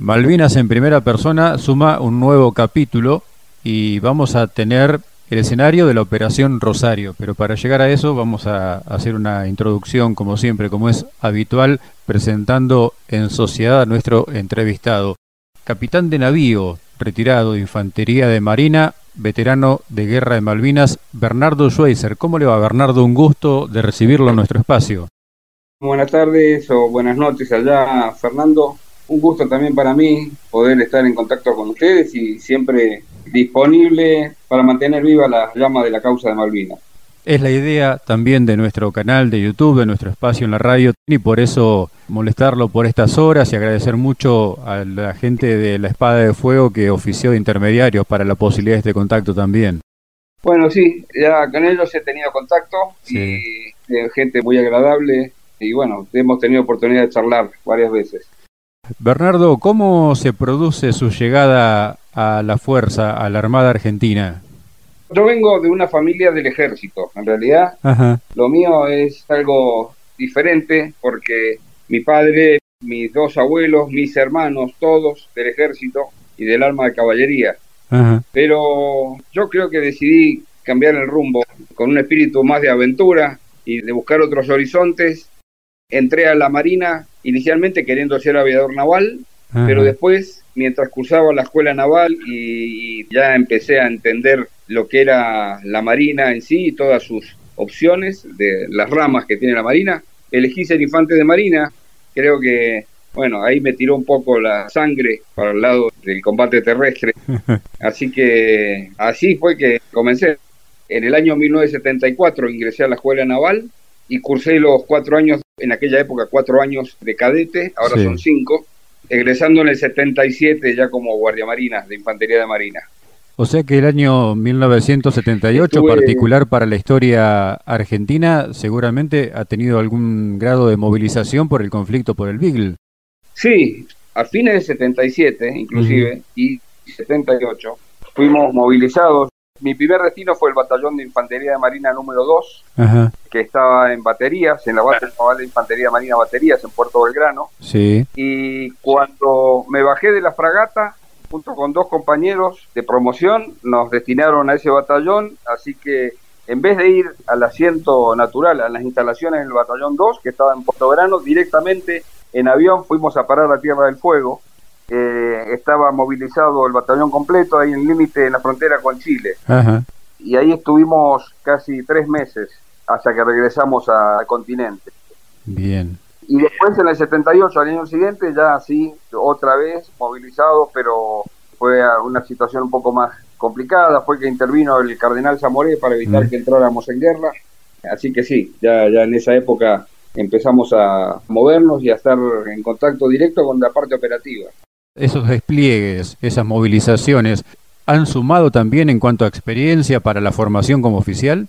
Malvinas en primera persona suma un nuevo capítulo y vamos a tener el escenario de la Operación Rosario. Pero para llegar a eso vamos a hacer una introducción, como siempre, como es habitual, presentando en sociedad a nuestro entrevistado. Capitán de navío, retirado de Infantería de Marina, veterano de Guerra de Malvinas, Bernardo Schweizer. ¿Cómo le va, Bernardo? Un gusto de recibirlo en nuestro espacio. Buenas tardes o buenas noches allá, Fernando. Un gusto también para mí poder estar en contacto con ustedes y siempre disponible para mantener viva la llama de la causa de Malvinas. Es la idea también de nuestro canal de YouTube, de nuestro espacio en la radio, y por eso molestarlo por estas horas y agradecer mucho a la gente de la Espada de Fuego que ofició de intermediario para la posibilidad de este contacto también. Bueno, sí, ya con ellos he tenido contacto y eh, gente muy agradable y bueno, hemos tenido oportunidad de charlar varias veces. Bernardo, ¿cómo se produce su llegada a la fuerza, a la Armada Argentina? Yo vengo de una familia del ejército, en realidad. Lo mío es algo diferente porque mi padre, mis dos abuelos, mis hermanos, todos del ejército y del arma de caballería. Pero yo creo que decidí cambiar el rumbo con un espíritu más de aventura y de buscar otros horizontes. Entré a la Marina inicialmente queriendo ser aviador naval, pero después, mientras cursaba la escuela naval y, ya empecé a entender lo que era la Marina en sí y todas sus opciones de las ramas que tiene la Marina, elegí ser infante de Marina. Creo que, bueno, ahí me tiró un poco la sangre para el lado del combate terrestre. Así que así fue que comencé. En el año 1974 ingresé a la escuela naval y cursé los cuatro años, en aquella época cuatro años de cadete, ahora son cinco, egresando en el 77 ya como guardia marina de Infantería de Marina. O sea que el año 1978, particular para la historia argentina, seguramente ha tenido algún grado de movilización por el conflicto por el Beagle. Sí, a fines del 77 inclusive y 78 fuimos movilizados mi primer destino fue el batallón de infantería de marina número 2, que estaba en baterías, en la base naval de infantería marina baterías en Puerto Belgrano. Sí. Y cuando me bajé de la fragata, junto con dos compañeros de promoción, nos destinaron a ese batallón, así que en vez de ir al asiento natural, a las instalaciones del batallón 2, que estaba en Puerto Belgrano, directamente en avión fuimos a parar a Tierra del Fuego eh, estaba movilizado el batallón completo ahí en límite en la frontera con Chile. Y ahí estuvimos casi tres meses hasta que regresamos al continente. Bien. Y después en el 78, al año siguiente, ya así, otra vez movilizado, pero fue una situación un poco más complicada. Fue que intervino el cardenal Zamoré para evitar que entráramos en guerra. Así que sí, ya, ya en esa época empezamos a movernos y a estar en contacto directo con la parte operativa. Esos despliegues, esas movilizaciones, ¿han sumado también en cuanto a experiencia para la formación como oficial?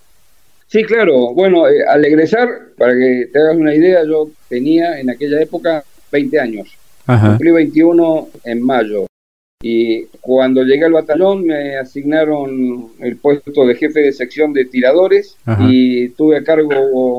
Sí, claro. Bueno, eh, al egresar, para que te hagas una idea, yo tenía en aquella época 20 años. Cumplí 21 en mayo. Y cuando llegué al batallón me asignaron el puesto de jefe de sección de tiradores y tuve a cargo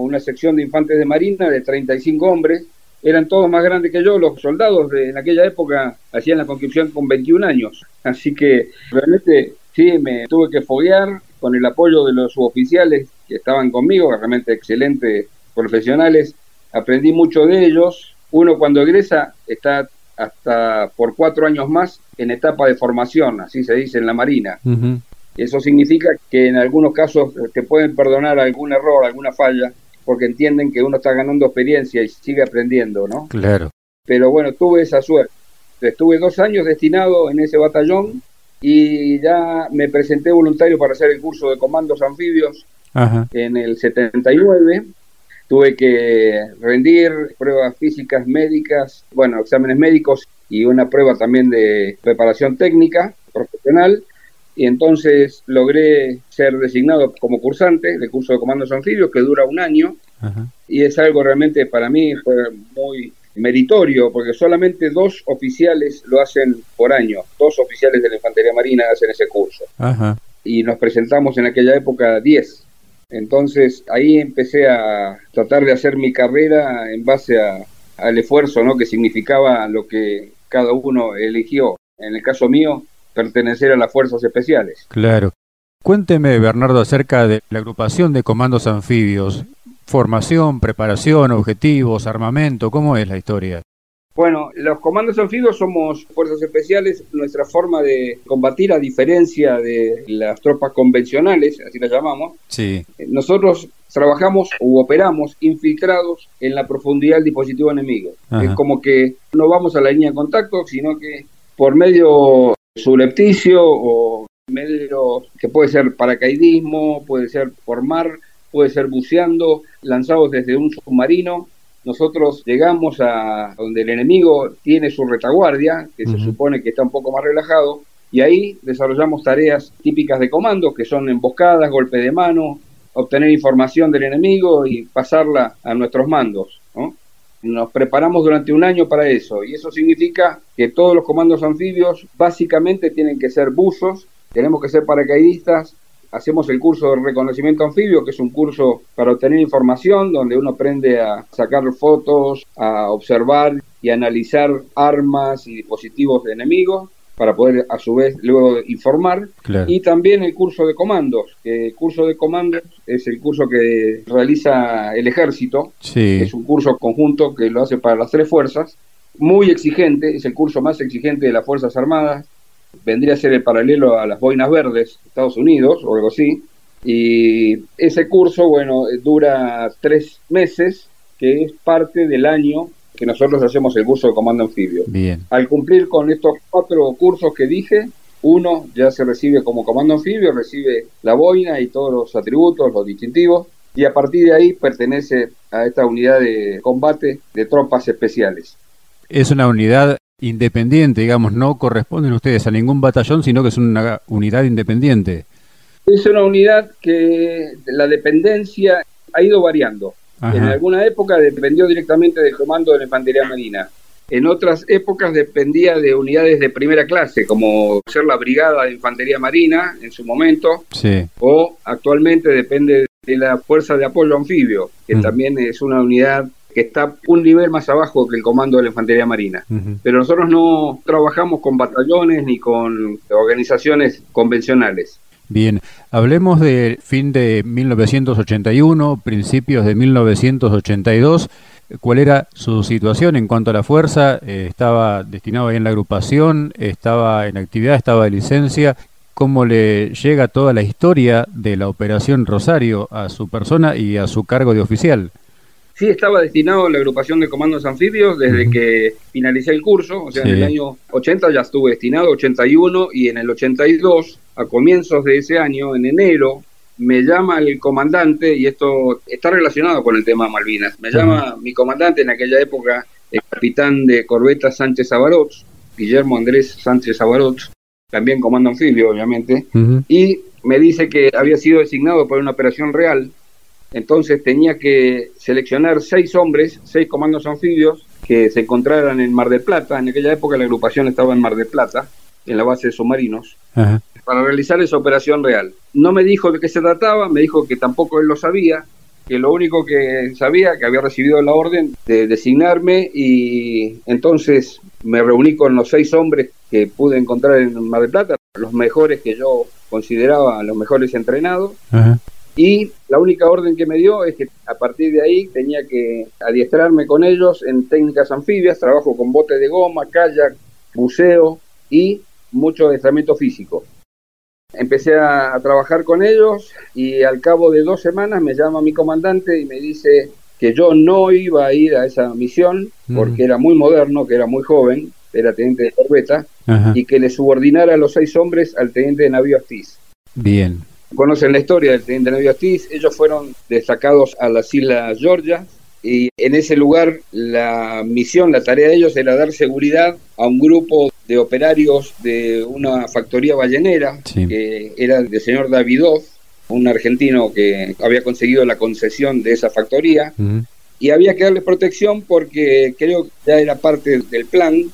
una sección de infantes de marina de 35 hombres eran todos más grandes que yo, los soldados de en aquella época hacían la conscripción con 21 años, así que realmente sí, me tuve que foguear con el apoyo de los suboficiales que estaban conmigo, realmente excelentes profesionales, aprendí mucho de ellos, uno cuando egresa está hasta por cuatro años más en etapa de formación, así se dice en la Marina. Eso significa que en algunos casos te pueden perdonar algún error, alguna falla, porque entienden que uno está ganando experiencia y sigue aprendiendo, ¿no? Claro. Pero bueno, tuve esa suerte. Estuve dos años destinado en ese batallón y ya me presenté voluntario para hacer el curso de comandos anfibios en el 79. Tuve que rendir pruebas físicas, médicas, bueno, exámenes médicos y una prueba también de preparación técnica profesional y entonces logré ser designado como cursante del curso de comandos anfibios que dura un año. Y es algo realmente para mí fue muy meritorio porque solamente dos oficiales lo hacen por año, dos oficiales de la Infantería Marina hacen ese curso. Y nos presentamos en aquella época 10. Entonces ahí empecé a tratar de hacer mi carrera en base a, al esfuerzo ¿no? que significaba lo que cada uno eligió, en el caso mío, pertenecer a las fuerzas especiales. Claro. Cuénteme, Bernardo, acerca de la agrupación de comandos anfibios. Formación, preparación, objetivos, armamento, ¿cómo es la historia? Bueno, los comandos anfibios somos fuerzas especiales. Nuestra forma de combatir, a diferencia de las tropas convencionales, así las llamamos, sí. nosotros trabajamos u operamos infiltrados en la profundidad del dispositivo enemigo. Es como que no vamos a la línea de contacto, sino que por medio subrepticio o medio que puede ser paracaidismo, puede ser por mar, puede ser buceando, lanzados desde un submarino. Nosotros llegamos a donde el enemigo tiene su retaguardia, que se supone que está un poco más relajado, y ahí desarrollamos tareas típicas de comando, que son emboscadas, golpe de mano, obtener información del enemigo y pasarla a nuestros mandos. Nos preparamos durante un año para eso y eso significa que todos los comandos anfibios básicamente tienen que ser buzos, tenemos que ser paracaidistas, hacemos el curso de reconocimiento anfibio, que es un curso para obtener información, donde uno aprende a sacar fotos, a observar y analizar armas y dispositivos de enemigos para poder a su vez luego informar. Y también el curso de comandos, que el curso de comandos es el curso que realiza el ejército, es un curso conjunto que lo hace para las tres fuerzas, muy exigente, es el curso más exigente de las Fuerzas Armadas, vendría a ser el paralelo a las boinas verdes, Estados Unidos o algo así, y ese curso, bueno, dura tres meses, que es parte del año que nosotros hacemos el curso de comando anfibio. Bien. Al cumplir con estos cuatro cursos que dije, uno ya se recibe como comando anfibio, recibe la boina y todos los atributos, los distintivos, y a partir de ahí pertenece a esta unidad de combate de tropas especiales. Es una unidad independiente, digamos, no corresponden ustedes a ningún batallón, sino que es una unidad independiente. Es una unidad que la dependencia ha ido variando. En alguna época dependió directamente del comando de la Infantería Marina. En otras épocas dependía de unidades de primera clase, como ser la Brigada de Infantería Marina en su momento, sí. o actualmente depende de la Fuerza de Apoyo Anfibio, que mm. también es una unidad que está un nivel más abajo que el comando de la Infantería Marina. Pero nosotros no trabajamos con batallones ni con organizaciones convencionales. Bien, hablemos del fin de 1981, principios de 1982. ¿Cuál era su situación en cuanto a la fuerza? Eh, ¿Estaba destinado ahí en la agrupación? ¿Estaba en actividad? ¿Estaba de licencia? ¿Cómo le llega toda la historia de la Operación Rosario a su persona y a su cargo de oficial? Sí, estaba destinado a la agrupación de comandos anfibios desde que finalicé el curso, o sea, en el año 80 ya estuve destinado, 81, y en el 82, a comienzos de ese año, en enero, me llama el comandante, y esto está relacionado con el tema Malvinas, me llama mi comandante en aquella época, el capitán de corbeta Sánchez Abarot, Guillermo Andrés Sánchez Abarot, también comando anfibio, obviamente, y me dice que había sido designado por una operación real. Entonces tenía que seleccionar seis hombres, seis comandos anfibios que se encontraran en Mar del Plata. En aquella época la agrupación estaba en Mar del Plata, en la base de submarinos, para realizar esa operación real. No me dijo de qué se trataba, me dijo que tampoco él lo sabía, que lo único que sabía, que había recibido la orden de designarme y entonces me reuní con los seis hombres que pude encontrar en Mar del Plata, los mejores que yo consideraba los mejores entrenados. Y la única orden que me dio es que a partir de ahí tenía que adiestrarme con ellos en técnicas anfibias, trabajo con bote de goma, kayak, buceo y mucho adiestramiento físico. Empecé a, trabajar con ellos y al cabo de dos semanas me llama mi comandante y me dice que yo no iba a ir a esa misión porque era muy moderno, que era muy joven, era teniente de corbeta, y que le subordinara a los seis hombres al teniente de navío Astiz. Bien. Conocen la historia del teniente navío Astiz, ellos fueron destacados a las Islas Georgia y en ese lugar la misión, la tarea de ellos era dar seguridad a un grupo de operarios de una factoría ballenera que era del señor Davidov, un argentino que había conseguido la concesión de esa factoría y había que darles protección porque creo que ya era parte del plan.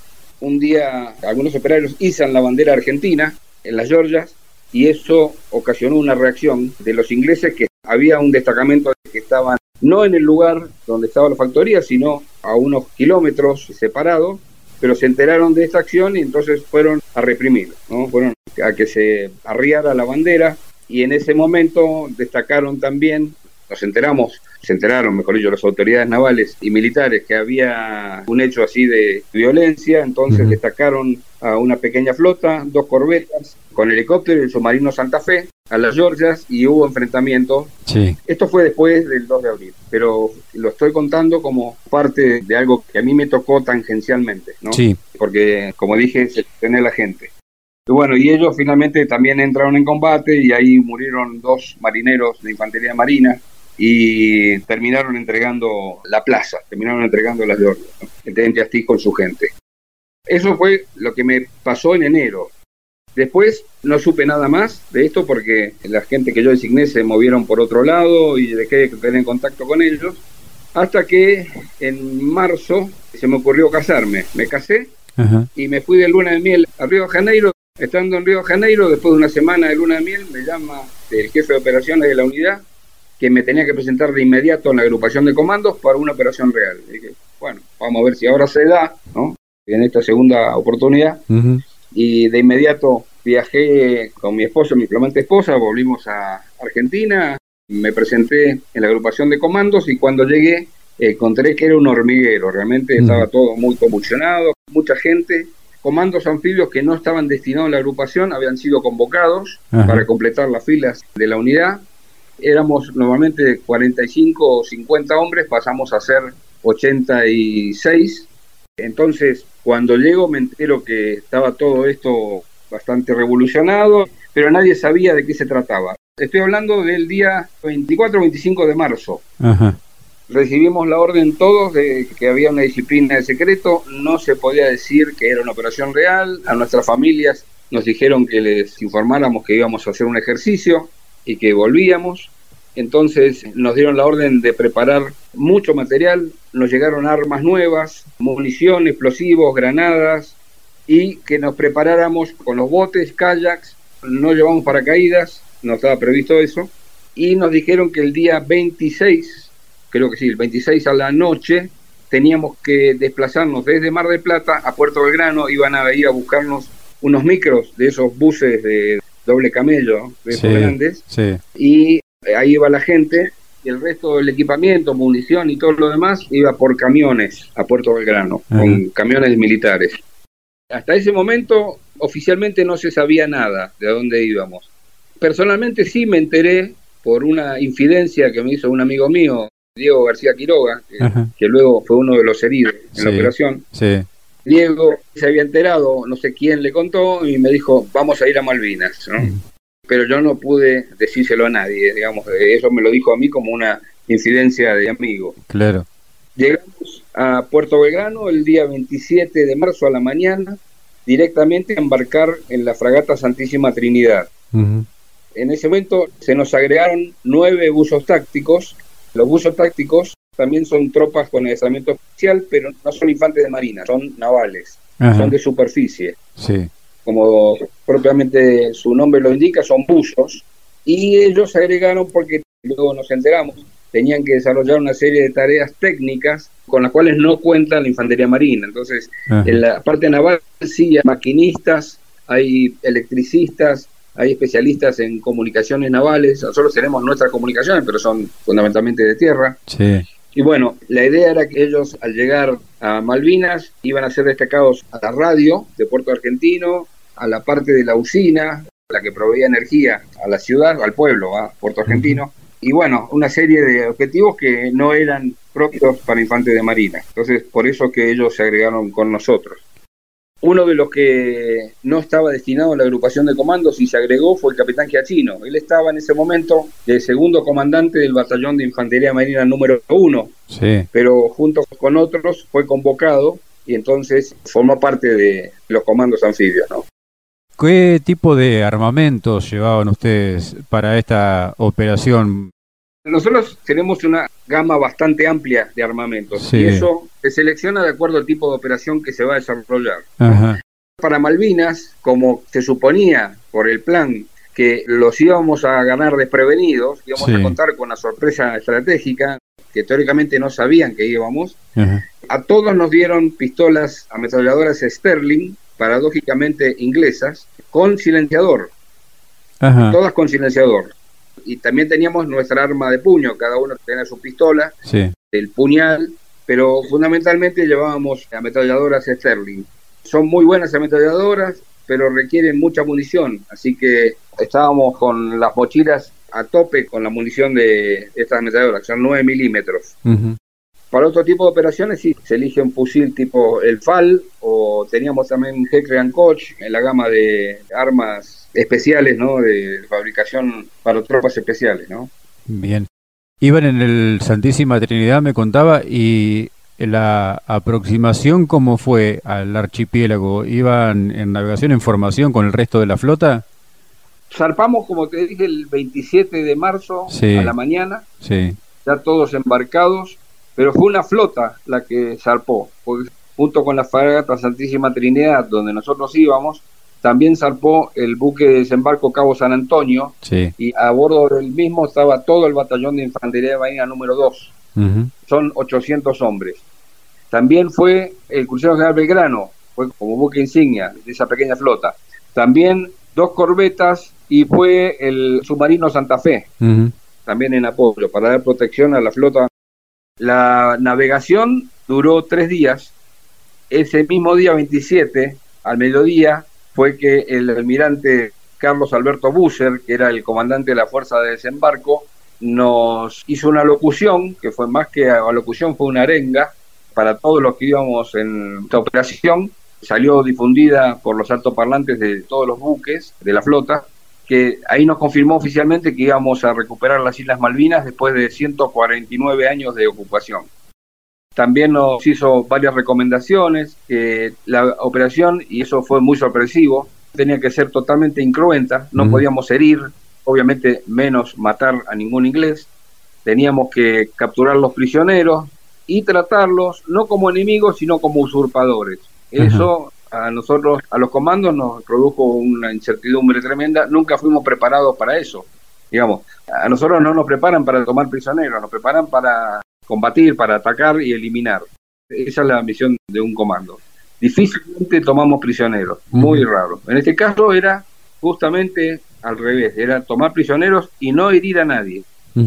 Un día algunos operarios izan la bandera argentina en las Georgias y eso ocasionó una reacción de los ingleses que había un destacamento que estaban no en el lugar donde estaba la factoría, sino a unos kilómetros separados, pero se enteraron de esta acción y entonces fueron a reprimir, ¿no? fueron a que se arriara la bandera y en ese momento destacaron también, nos enteramos, se enteraron, mejor dicho, las autoridades navales y militares que había un hecho así de violencia, entonces destacaron a una pequeña flota, dos corbetas, con helicóptero y el submarino Santa Fe, a las Georgias y hubo enfrentamientos. Sí. Esto fue después del 2 de abril, pero lo estoy contando como parte de algo que a mí me tocó tangencialmente, ¿no? Sí. Porque, como dije, se tiene la gente. Y bueno, y ellos finalmente también entraron en combate y ahí murieron dos marineros de infantería marina y terminaron entregando la plaza, terminaron entregando las Georgias, ¿no? el teniente Astiz con su gente. Eso fue lo que me pasó en enero. Después no supe nada más de esto porque la gente que yo designé se movieron por otro lado y dejé de tener contacto con ellos. Hasta que en marzo se me ocurrió casarme. Me casé y me fui de luna de miel a Río de Janeiro. Estando en Río de Janeiro, después de una semana de luna de miel, me llama el jefe de operaciones de la unidad que me tenía que presentar de inmediato en la agrupación de comandos para una operación real. Y dije, bueno, vamos a ver si ahora se da, ¿no? En esta segunda oportunidad y de inmediato viajé con mi esposo, mi flamante esposa, volvimos a Argentina, me presenté en la agrupación de comandos y cuando llegué encontré que era un hormiguero, realmente estaba todo muy convulsionado, mucha gente, comandos anfibios que no estaban destinados a la agrupación habían sido convocados para completar las filas de la unidad. Éramos normalmente 45 o 50 hombres, pasamos a ser 86. Entonces cuando llego me entero que estaba todo esto bastante revolucionado, pero nadie sabía de qué se trataba. Estoy hablando del día 24 25 de marzo. Recibimos la orden todos de que había una disciplina de secreto, no se podía decir que era una operación real, a nuestras familias nos dijeron que les informáramos que íbamos a hacer un ejercicio y que volvíamos. Entonces nos dieron la orden de preparar mucho material, nos llegaron armas nuevas, munición, explosivos, granadas y que nos preparáramos con los botes, kayaks, no llevamos paracaídas, no estaba previsto eso, y nos dijeron que el día 26, creo que sí, el 26 a la noche, teníamos que desplazarnos desde Mar del Plata a Puerto Belgrano, iban a ir a buscarnos unos micros de esos buses de doble camello, de esos grandes, y ahí iba la gente y el resto del equipamiento, munición y todo lo demás iba por camiones a Puerto Belgrano, con camiones militares. Hasta ese momento oficialmente no se sabía nada de dónde íbamos. Personalmente sí me enteré por una infidencia que me hizo un amigo mío, Diego García Quiroga, que, luego fue uno de los heridos en la operación. Diego se había enterado, no sé quién le contó, y me dijo, vamos a ir a Malvinas. ¿no? Pero yo no pude decírselo a nadie, digamos, eso me lo dijo a mí como una incidencia de amigo. Claro. Llegamos a Puerto Belgrano el día 27 de marzo a la mañana, directamente a embarcar en la fragata Santísima Trinidad. En ese momento se nos agregaron nueve buzos tácticos. Los buzos tácticos también son tropas con adiestramiento especial, pero no son infantes de marina, son navales, son de superficie. Sí como propiamente su nombre lo indica, son buzos, y ellos agregaron porque luego nos enteramos, tenían que desarrollar una serie de tareas técnicas con las cuales no cuenta la infantería marina. Entonces, en la parte naval sí hay maquinistas, hay electricistas, hay especialistas en comunicaciones navales. Nosotros tenemos nuestras comunicaciones, pero son fundamentalmente de tierra. Y bueno, la idea era que ellos al llegar a Malvinas iban a ser destacados a la radio de Puerto Argentino, a la parte de la usina, la que proveía energía a la ciudad, al pueblo, a Puerto Argentino, y bueno, una serie de objetivos que no eran propios para infantes de marina. Entonces, por eso que ellos se agregaron con nosotros. Uno de los que no estaba destinado a la agrupación de comandos y se agregó fue el capitán Giachino. Él estaba en ese momento de segundo comandante del batallón de infantería marina número uno, sí. pero junto con otros fue convocado y entonces formó parte de los comandos anfibios. ¿no? ¿Qué tipo de armamentos llevaban ustedes para esta operación? Nosotros tenemos una gama bastante amplia de armamentos y eso se selecciona de acuerdo al tipo de operación que se va a desarrollar. Para Malvinas, como se suponía por el plan que los íbamos a ganar desprevenidos, íbamos a contar con la sorpresa estratégica, que teóricamente no sabían que íbamos. A todos nos dieron pistolas ametralladoras Sterling, paradójicamente inglesas, con silenciador. Todas con silenciador. Y también teníamos nuestra arma de puño, cada uno tenía su pistola, el puñal, pero fundamentalmente llevábamos ametralladoras Sterling. Son muy buenas ametralladoras, pero requieren mucha munición, así que estábamos con las mochilas a tope con la munición de estas ametralladoras, son 9 milímetros. Para otro tipo de operaciones sí, se elige un fusil tipo el FAL o teníamos también Heckler Koch en la gama de armas especiales, ¿no? De fabricación para tropas especiales, ¿no? Bien. Iban en el Santísima Trinidad, me contaba, y la aproximación, ¿cómo fue al archipiélago? ¿Iban en navegación en formación con el resto de la flota? Zarpamos, como te dije, el 27 de marzo a la mañana, sí. ya todos embarcados, pero fue una flota la que zarpó, porque junto con la fragata Santísima Trinidad, donde nosotros íbamos, también zarpó el buque de desembarco Cabo San Antonio, y a bordo del mismo estaba todo el batallón de infantería de Bahía número 2. Son 800 hombres. También fue el crucero General Belgrano, fue como buque insignia de esa pequeña flota. También dos corbetas y fue el submarino Santa Fe, también en apoyo, para dar protección a la flota. La navegación duró tres días. Ese mismo día 27, al mediodía, fue que el almirante Carlos Alberto Busser, que era el comandante de la Fuerza de Desembarco, nos hizo una locución, que fue más que a locución, fue una arenga para todos los que íbamos en esta operación. Salió difundida por los altoparlantes de todos los buques de la flota, que ahí nos confirmó oficialmente que íbamos a recuperar las Islas Malvinas después de 149 años de ocupación. También nos hizo varias recomendaciones, que la operación, y eso fue muy sorpresivo, tenía que ser totalmente incruenta, no podíamos herir, obviamente menos matar a ningún inglés, teníamos que capturar los prisioneros y tratarlos no como enemigos, sino como usurpadores. Eso a nosotros, a los comandos, nos produjo una incertidumbre tremenda. Nunca fuimos preparados para eso. Digamos, a nosotros no nos preparan para tomar prisioneros, nos preparan para combatir, para atacar y eliminar. Esa es la misión de un comando. Difícilmente tomamos prisioneros, muy raro. En este caso era justamente al revés, era tomar prisioneros y no herir a nadie. Mm.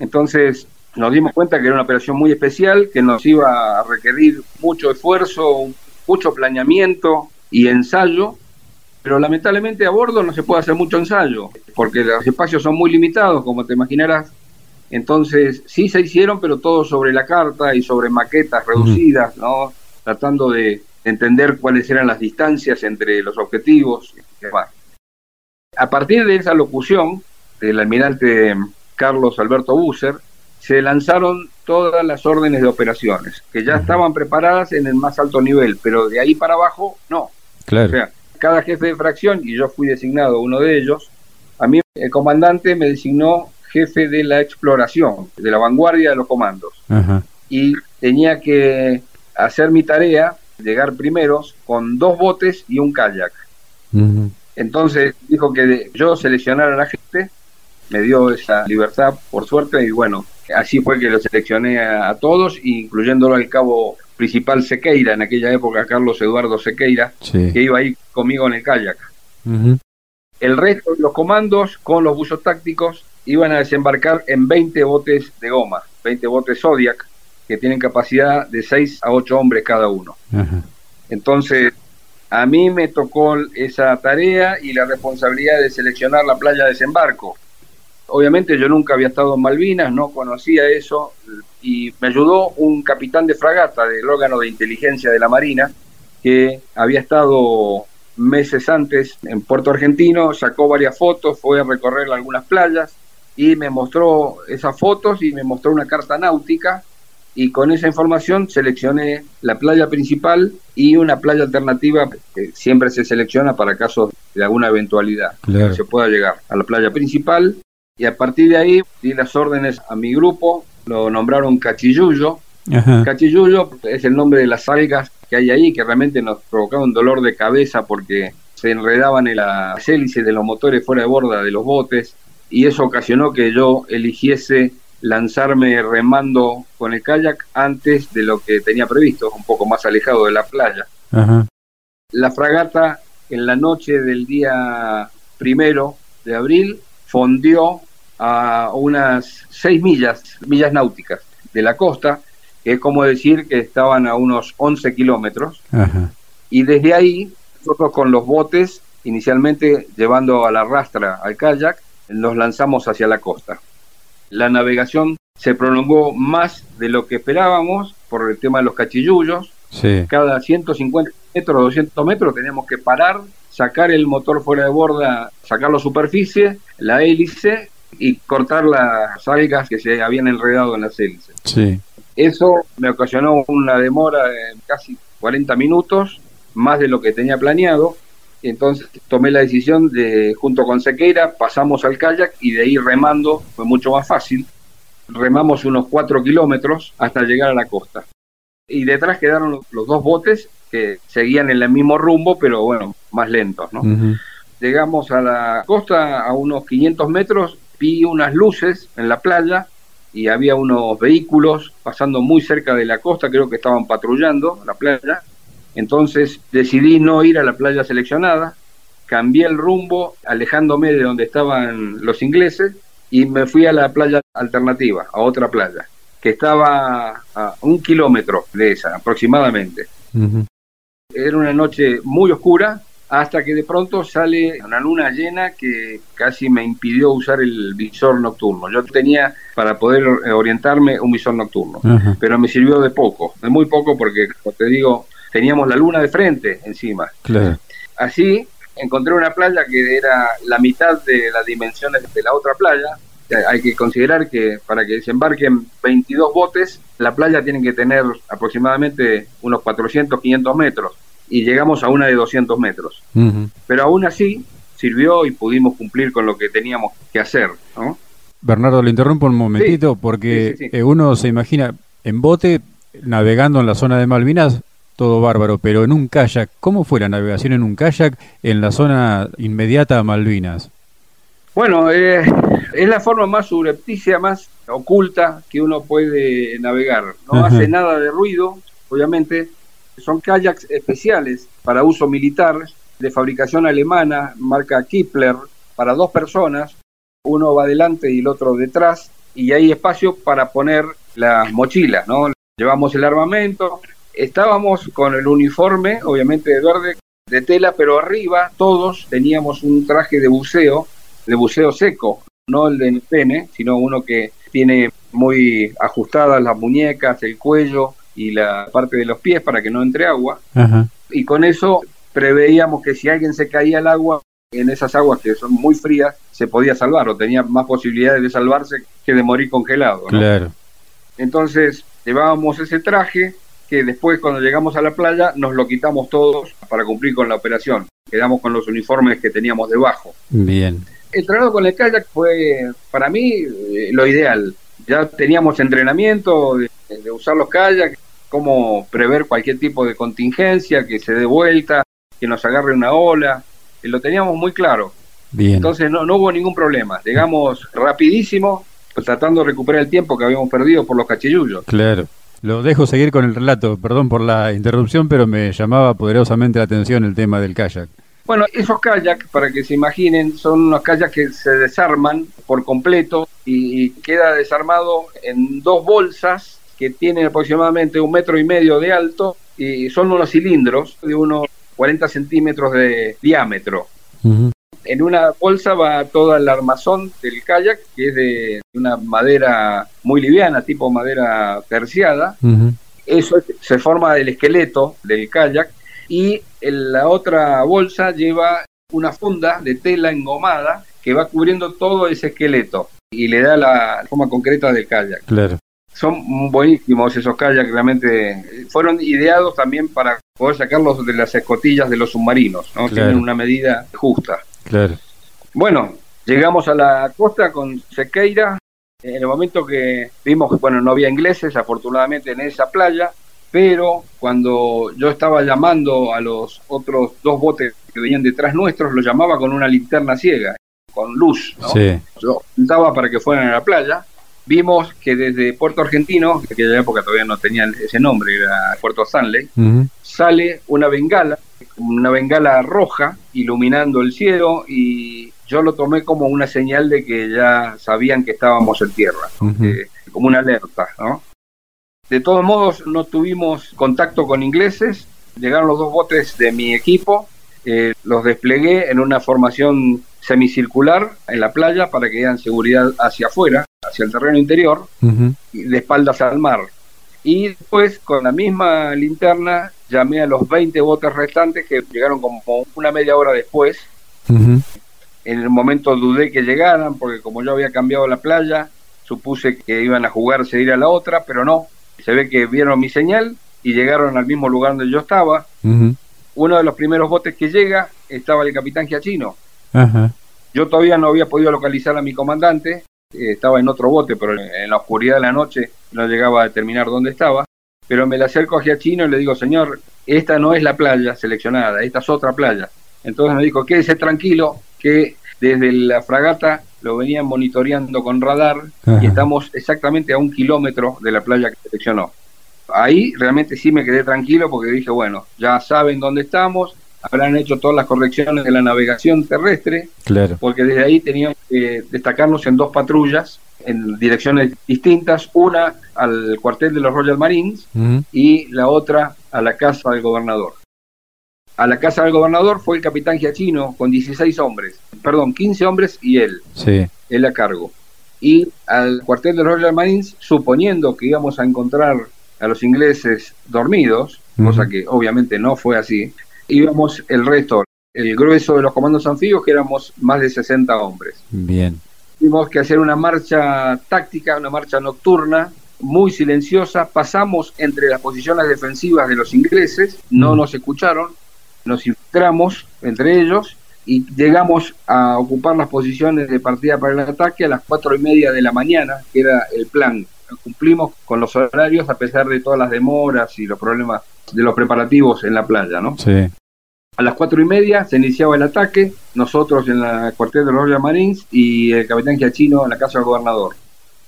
Entonces nos dimos cuenta que era una operación muy especial, que nos iba a requerir mucho esfuerzo, mucho planeamiento y ensayo, pero lamentablemente a bordo no se puede hacer mucho ensayo, porque los espacios son muy limitados, como te imaginarás. Entonces sí se hicieron, pero todo sobre la carta y sobre maquetas reducidas, ¿no? Tratando de entender cuáles eran las distancias entre los objetivos y demás. A partir de esa locución del almirante Carlos Alberto Busser, se lanzaron todas las órdenes de operaciones, que ya estaban preparadas en el más alto nivel, pero de ahí para abajo no. Claro. O sea, cada jefe de fracción, y yo fui designado uno de ellos, a mí el comandante me designó jefe de la exploración, de la vanguardia de los comandos. Y tenía que hacer mi tarea, llegar primeros, con dos botes y un kayak. Entonces dijo que yo seleccionara a la gente, me dio esa libertad por suerte y bueno, así fue que lo seleccioné a, todos, incluyéndolo al cabo principal Sequeira, en aquella época Carlos Eduardo Sequeira, que iba ahí conmigo en el kayak. El resto de los comandos con los buzos tácticos iban a desembarcar en 20 botes de goma, 20 botes Zodiac, que tienen capacidad de 6 a 8 hombres cada uno. Entonces, a mí me tocó esa tarea y la responsabilidad de seleccionar la playa de desembarco. Obviamente yo nunca había estado en Malvinas, no conocía eso y me ayudó un capitán de fragata del órgano de inteligencia de la Marina que había estado meses antes en Puerto Argentino, sacó varias fotos, fue a recorrer algunas playas y me mostró esas fotos y me mostró una carta náutica y con esa información seleccioné la playa principal y una playa alternativa que siempre se selecciona para casos de alguna eventualidad que se pueda llegar a la playa principal y a partir de ahí di las órdenes a mi grupo, lo nombraron Cachillullo. Cachillullo es el nombre de las algas que hay ahí que realmente nos provocaba un dolor de cabeza porque se enredaban en las hélices de los motores fuera de borda de los botes y eso ocasionó que yo eligiese lanzarme remando con el kayak antes de lo que tenía previsto, un poco más alejado de la playa. La fragata en la noche del día primero de abril fondió a unas seis millas, millas náuticas de la costa, que es como decir que estaban a unos 11 kilómetros. Y desde ahí, nosotros con los botes, inicialmente llevando a la rastra al kayak, nos lanzamos hacia la costa. La navegación se prolongó más de lo que esperábamos por el tema de los cachillullos. Cada 150 metros, 200 metros teníamos que parar, sacar el motor fuera de borda, sacarlo a superficie, la hélice y cortar las algas que se habían enredado en las hélices. Eso me ocasionó una demora de casi 40 minutos, más de lo que tenía planeado. Entonces tomé la decisión de, junto con Sequeira, pasamos al kayak y de ahí remando fue mucho más fácil. Remamos unos 4 kilómetros hasta llegar a la costa. Y detrás quedaron los, dos botes que seguían en el mismo rumbo, pero bueno, más lentos, ¿no? Llegamos a la costa a unos 500 metros, vi unas luces en la playa y había unos vehículos pasando muy cerca de la costa, creo que estaban patrullando la playa. Entonces decidí no ir a la playa seleccionada, cambié el rumbo alejándome de donde estaban los ingleses y me fui a la playa alternativa, a otra playa, que estaba a un kilómetro de esa aproximadamente. Era una noche muy oscura, hasta que de pronto sale una luna llena que casi me impidió usar el visor nocturno. Yo tenía para poder orientarme un visor nocturno, pero me sirvió de poco, de muy poco porque, como te digo, teníamos la luna de frente encima. Así encontré una playa que era la mitad de las dimensiones de la otra playa. Hay que considerar que para que desembarquen 22 botes, la playa tiene que tener aproximadamente unos 400, 500 metros y llegamos a una de 200 metros. Pero aún así sirvió y pudimos cumplir con lo que teníamos que hacer. ¿no? Bernardo, le interrumpo un momentito porque eh, uno se imagina en bote navegando en la zona de Malvinas, todo bárbaro, pero en un kayak, ¿cómo fue la navegación en un kayak en la zona inmediata a Malvinas? Bueno, eh, es la forma más subrepticia, más oculta que uno puede navegar. No hace nada de ruido, obviamente, son kayaks especiales para uso militar de fabricación alemana, marca Kipler, para dos personas. Uno va adelante y el otro detrás y hay espacio para poner las mochilas, ¿no? Llevamos el armamento, estábamos con el uniforme, obviamente de verde, de tela, pero arriba todos teníamos un traje de buceo, de buceo seco, no el de pene, sino uno que tiene muy ajustadas las muñecas, el cuello, y la parte de los pies para que no entre agua. Y con eso preveíamos que si alguien se caía al agua, en esas aguas que son muy frías, se podía salvar o tenía más posibilidades de salvarse que de morir congelado. Claro. Entonces llevábamos ese traje que después cuando llegamos a la playa nos lo quitamos todos para cumplir con la operación. Quedamos con los uniformes que teníamos debajo. Bien. El trabajo con el kayak fue para mí eh, lo ideal. Ya teníamos entrenamiento de, de usar los kayaks, cómo prever cualquier tipo de contingencia, que se dé vuelta, que nos agarre una ola, y lo teníamos muy claro. Bien. Entonces no, no hubo ningún problema, llegamos rapidísimo, pues, tratando de recuperar el tiempo que habíamos perdido por los cachillullos. Claro. Lo dejo seguir con el relato, perdón por la interrupción, pero me llamaba poderosamente la atención el tema del kayak. Bueno, esos kayaks, para que se imaginen, son unos kayaks que se desarman por completo y queda desarmado en dos bolsas que tienen aproximadamente un metro y medio de alto y son unos cilindros de unos 40 centímetros de diámetro. En una bolsa va toda el armazón del kayak, que es de una madera muy liviana, tipo madera terciada. Eso se forma del esqueleto del kayak y en la otra bolsa lleva una funda de tela engomada que va cubriendo todo ese esqueleto y le da la forma concreta del kayak. Claro son buenísimos esos kayaks, realmente fueron ideados también para poder sacarlos de las escotillas de los submarinos, ¿no? Tienen una medida justa. Claro. Bueno, llegamos a la costa con Sequeira, en el momento que vimos que, bueno, no había ingleses, afortunadamente, en esa playa, pero cuando yo estaba llamando a los otros dos botes que venían detrás nuestros, los llamaba con una linterna ciega, con luz, ¿no? Sí. Yo para que fueran a la playa, vimos que desde Puerto Argentino, que en aquella época todavía no tenía ese nombre, era Puerto Stanley, sale una bengala, una bengala roja iluminando el cielo y yo lo tomé como una señal de que ya sabían que estábamos en tierra, como una alerta, ¿no? De todos modos, no tuvimos contacto con ingleses, llegaron los dos botes de mi equipo, eh, los desplegué en una formación semicircular en la playa para que dieran seguridad hacia afuera, hacia el terreno interior, y de espaldas al mar. Y después, con la misma linterna, llamé a los 20 botes restantes que llegaron como una media hora después. En el momento dudé que llegaran, porque como yo había cambiado la playa, supuse que iban a jugarse ir a la otra, pero no. Se ve que vieron mi señal y llegaron al mismo lugar donde yo estaba. Uno de los primeros botes que llega estaba el capitán Giachino. Yo todavía no había podido localizar a mi comandante, eh, estaba en otro bote, pero en la oscuridad de la noche no llegaba a determinar dónde estaba. Pero me le acerco a Giachino y le digo, señor, esta no es la playa seleccionada, esta es otra playa. Entonces me dijo, quédese tranquilo, que desde la fragata lo venían monitoreando con radar y estamos exactamente a un kilómetro de la playa que seleccionó. Ahí realmente sí me quedé tranquilo porque dije, bueno, ya saben dónde estamos, habrán hecho todas las correcciones de la navegación terrestre, claro. porque desde ahí teníamos que destacarnos en dos patrullas en direcciones distintas, una al cuartel de los Royal Marines y la otra a la casa del gobernador. A la casa del gobernador fue el capitán Giachino con 16 hombres, perdón, 15 hombres y él, sí. él a cargo. Y al cuartel de los Royal Marines, suponiendo que íbamos a encontrar a los ingleses dormidos, cosa que obviamente no fue así, íbamos el resto, el grueso de los comandos anfibios, que éramos más de 60 hombres. Bien. Tuvimos que hacer una marcha táctica, una marcha nocturna, muy silenciosa. Pasamos entre las posiciones defensivas de los ingleses, no nos escucharon, nos infiltramos entre ellos y llegamos a ocupar las posiciones de partida para el ataque a las cuatro y media de la mañana, que era el plan. Cumplimos con los horarios a pesar de todas las demoras y los problemas de los preparativos en la playa, ¿no? Sí. A las cuatro y media se iniciaba el ataque, nosotros en la cuartel de los Royal Marines y el capitán Giachino en la casa del gobernador,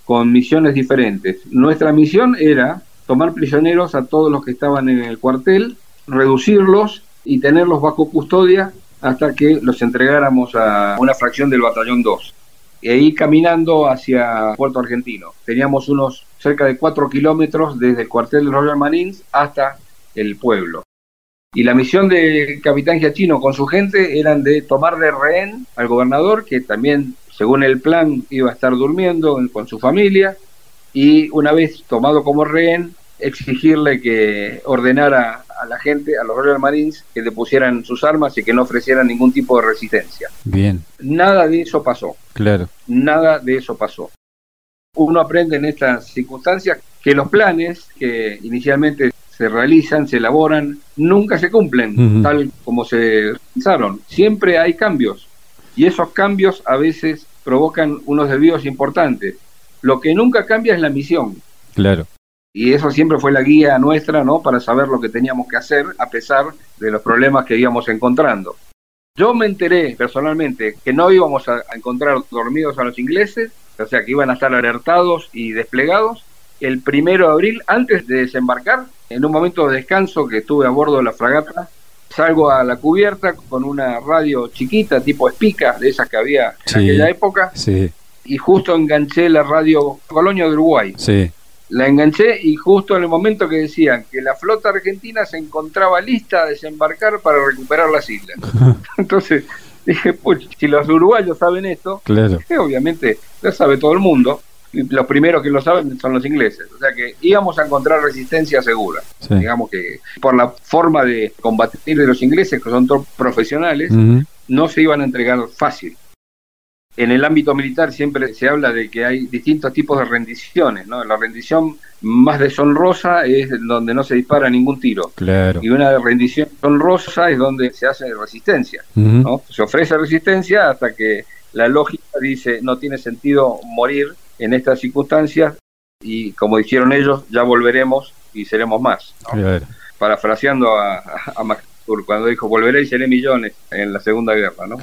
con misiones diferentes. Nuestra misión era tomar prisioneros a todos los que estaban en el cuartel, reducirlos y tenerlos bajo custodia hasta que los entregáramos a una fracción del batallón 2 e ir caminando hacia Puerto Argentino. Teníamos unos cerca de cuatro kilómetros desde el cuartel de Royal Marines hasta el pueblo. Y la misión del capitán Giachino con su gente eran de tomar de rehén al gobernador, que también, según el plan, iba a estar durmiendo con su familia, y una vez tomado como rehén, exigirle que ordenara a la gente, a los Royal Marines, que depusieran sus armas y que no ofrecieran ningún tipo de resistencia. Bien. Nada de eso pasó. Claro. Nada de eso pasó. Uno aprende en estas circunstancias que los planes que inicialmente se realizan, se elaboran, nunca se cumplen tal como se pensaron. Siempre hay cambios y esos cambios a veces provocan unos desvíos importantes. Lo que nunca cambia es la misión. Claro. Y eso siempre fue la guía nuestra, ¿no? Para saber lo que teníamos que hacer a pesar de los problemas que íbamos encontrando. Yo me enteré personalmente que no íbamos a encontrar dormidos a los ingleses, o sea que iban a estar alertados y desplegados, el primero de abril, antes de desembarcar, en un momento de descanso que estuve a bordo de la fragata, salgo a la cubierta con una radio chiquita, tipo espica, de esas que había en aquella época, y justo enganché la radio Colonia de Uruguay. La enganché y justo en el momento que decían que la flota argentina se encontraba lista a desembarcar para recuperar las islas. Entonces dije, pues, si los uruguayos saben esto, claro. obviamente lo sabe todo el mundo los primeros que lo saben son los ingleses. O sea que íbamos a encontrar resistencia segura. Digamos que por la forma de combatir de los ingleses, que son profesionales, no se iban a entregar fácil. En el ámbito militar siempre se habla de que hay distintos tipos de rendiciones, ¿no? La rendición más deshonrosa es donde no se dispara ningún tiro. Claro. Y una rendición honrosa es donde se hace resistencia, ¿no? Se ofrece resistencia hasta que la lógica dice no tiene sentido morir en estas circunstancias y como dijeron ellos, ya volveremos y seremos más. Parafraseando a, a, cuando dijo volveré y seré millones en la Segunda Guerra. ¿no?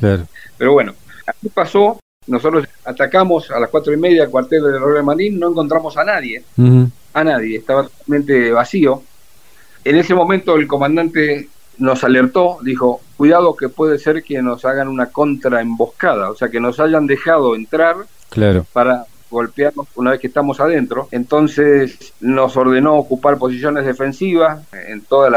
Pero bueno, así pasó Nosotros atacamos a las cuatro y media el cuartel de Royal Marín, no encontramos a nadie, a nadie, estaba totalmente vacío. En ese momento el comandante nos alertó, dijo, cuidado que puede ser que nos hagan una contraemboscada, o sea, que nos hayan dejado entrar claro. para golpearnos una vez que estamos adentro. Entonces nos ordenó ocupar posiciones defensivas en todo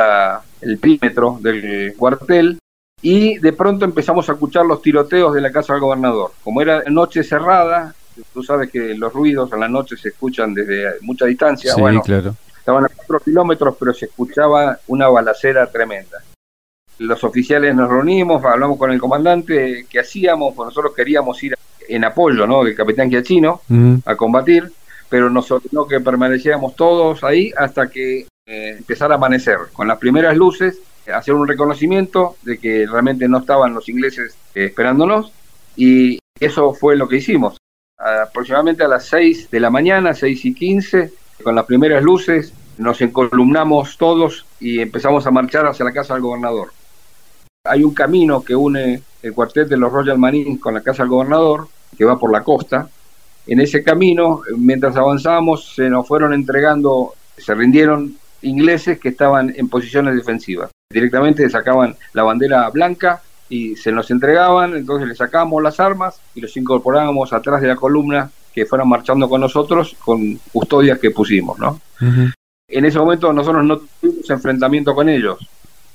el perímetro del cuartel y de pronto empezamos a escuchar los tiroteos de la casa del gobernador. Como era noche cerrada, tú sabes que los ruidos a la noche se escuchan desde mucha distancia. Sí, bueno, claro. Estaban a cuatro kilómetros, pero se escuchaba una balacera tremenda. Los oficiales nos reunimos, hablamos con el comandante, ¿qué hacíamos? Pues nosotros queríamos ir en apoyo ¿no? del capitán Giachino a combatir, pero nos ordenó que permaneciéramos todos ahí hasta que eh, empezara a amanecer. Con las primeras luces, hacer un reconocimiento de que realmente no estaban los ingleses eh, esperándonos y eso fue lo que hicimos. Aproximadamente a las 6 de la mañana, 6 y 15, con las primeras luces, nos encolumnamos todos y empezamos a marchar hacia la casa del gobernador. Hay un camino que une el cuartel de los Royal Marines con la casa del gobernador que va por la costa. En ese camino, mientras avanzábamos, se nos fueron entregando, se rindieron ingleses que estaban en posiciones defensivas. Directamente sacaban la bandera blanca y se nos entregaban, entonces les sacábamos las armas y los incorporábamos atrás de la columna que fueran marchando con nosotros con custodias que pusimos, ¿no? En ese momento nosotros no tuvimos enfrentamiento con ellos,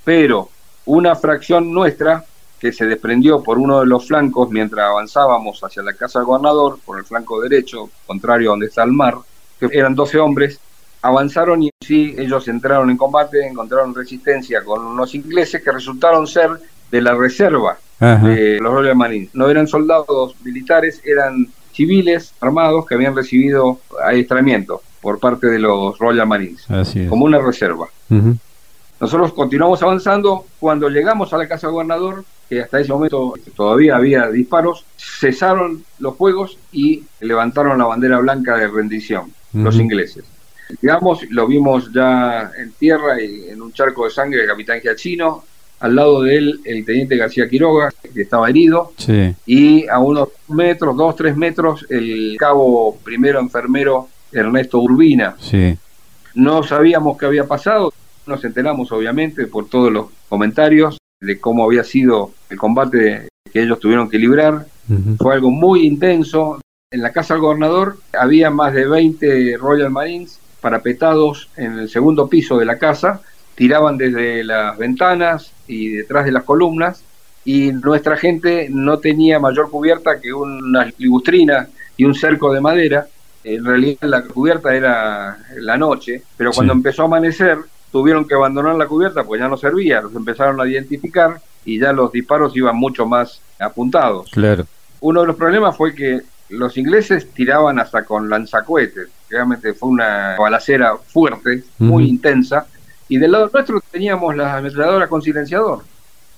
pero una fracción nuestra que se desprendió por uno de los flancos mientras avanzábamos hacia la casa del gobernador, por el flanco derecho, contrario a donde está el mar, que eran 12 hombres, avanzaron y sí, ellos entraron en combate, encontraron resistencia con unos ingleses que resultaron ser de la reserva de los Royal Marines. No eran soldados militares, eran civiles armados que habían recibido adiestramiento por parte de los Royal Marines, como una reserva. Nosotros continuamos avanzando. Cuando llegamos a la casa del gobernador, que hasta ese momento todavía había disparos, cesaron los fuegos y levantaron la bandera blanca de rendición, los ingleses. Llegamos, lo vimos ya en tierra y en un charco de sangre el capitán Giachino, al lado de él el teniente García Quiroga, que estaba herido, y a unos metros, dos, tres metros, el cabo primero enfermero Ernesto Urbina. No sabíamos qué había pasado, nos enteramos obviamente por todos los comentarios de cómo había sido el combate que ellos tuvieron que librar. Fue algo muy intenso. En la casa del gobernador había más de 20 Royal Marines parapetados en el segundo piso de la casa, tiraban desde las ventanas y detrás de las columnas y nuestra gente no tenía mayor cubierta que una ligustrina y un cerco de madera. En realidad la cubierta era la noche, pero cuando empezó a amanecer tuvieron que abandonar la cubierta pues ya no servía, los empezaron a identificar y ya los disparos iban mucho más apuntados. Claro. Uno de los problemas fue que los ingleses tiraban hasta con lanzacohetes, realmente fue una balacera fuerte, muy intensa, y del lado nuestro teníamos la ametralladora con silenciador.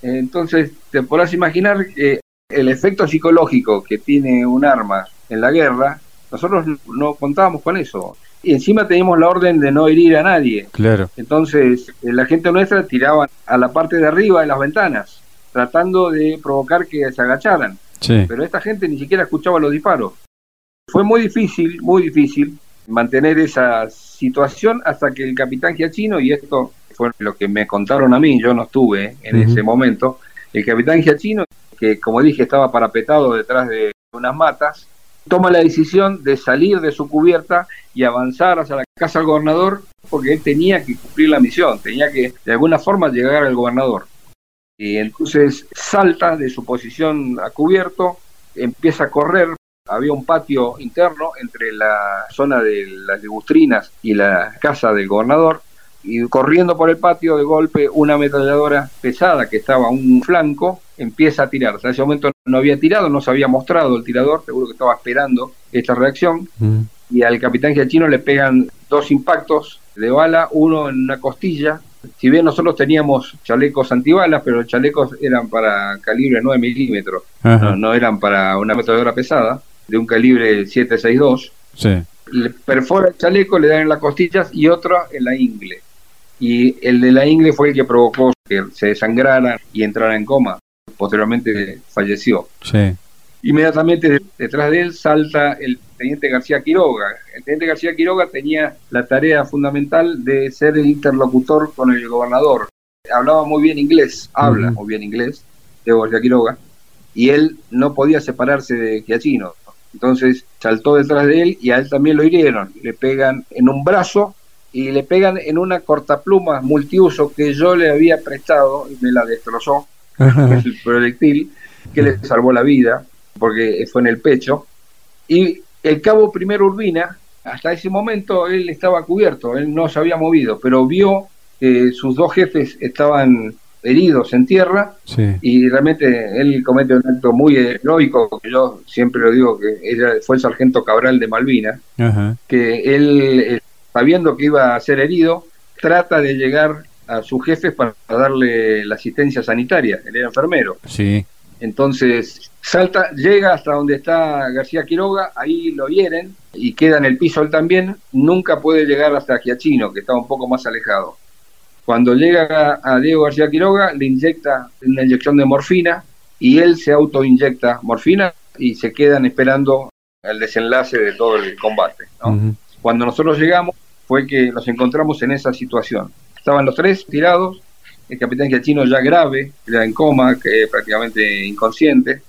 Entonces, te podrás imaginar que el efecto psicológico que tiene un arma en la guerra, nosotros no contábamos con eso y encima teníamos la orden de no herir a nadie. Claro. Entonces, eh, la gente nuestra tiraba a la parte de arriba de las ventanas, tratando de provocar que se agacharan. Sí. Pero esta gente ni siquiera escuchaba los disparos. Fue muy difícil, muy difícil mantener esa situación hasta que el capitán Giachino, y esto fue lo que me contaron a mí, yo no estuve en ese momento, el capitán Giachino, que como dije estaba parapetado detrás de unas matas, toma la decisión de salir de su cubierta y avanzar hacia la casa del gobernador porque él tenía que cumplir la misión, tenía que de alguna forma llegar al gobernador. Y entonces salta de su posición a cubierto, empieza a correr, había un patio interno entre la zona de las ligustrinas y la casa del gobernador, y corriendo por el patio de golpe una ametralladora pesada que estaba a un flanco empieza a tirar. en ese momento no había tirado, no se había mostrado el tirador, seguro que estaba esperando esta reacción. Mm. Y al capitán Giachino le pegan dos impactos de bala, uno en una costilla. Si bien nosotros teníamos chalecos antibalas, pero los chalecos eran para calibre 9 milímetros, no, eran para una ametralladora pesada, de un calibre 762. Sí. Le perfora el chaleco, le dan en las costillas y otro en la ingle y el de la ingle fue el que provocó que se desangrara y entrara en coma. Posteriormente falleció. Sí. Inmediatamente detrás de él salta el teniente García Quiroga. El teniente García Quiroga tenía la tarea fundamental de ser el interlocutor con el gobernador. Hablaba muy bien inglés, habla muy bien inglés, Diego García Quiroga, y él no podía separarse de Giachino. Entonces saltó detrás de él y a él también lo hirieron. Le pegan en un brazo y le pegan en una cortapluma multiuso que yo le había prestado y me la destrozó, el proyectil, que le salvó la vida, porque fue en el pecho. Y el cabo primero Urbina, hasta ese momento él estaba cubierto, él no se había movido, pero vio que sus dos jefes estaban heridos en tierra y realmente él comete un acto muy heroico, que yo siempre lo digo que ella fue el sargento Cabral de Malvinas, que él, eh, sabiendo que iba a ser herido, trata de llegar a sus jefes para darle la asistencia sanitaria, él era enfermero. Sí. Entonces salta, llega hasta donde está García Quiroga, ahí lo hieren y queda en el piso él también, nunca puede llegar hasta Giachino, que está un poco más alejado. Cuando llega a Diego García Quiroga, le inyecta una inyección de morfina y él se autoinyecta morfina y se quedan esperando el desenlace de todo el combate. Cuando nosotros llegamos fue que nos encontramos en esa situación. Estaban los tres tirados, el capitán Giachino ya grave, ya en coma, que prácticamente inconsciente,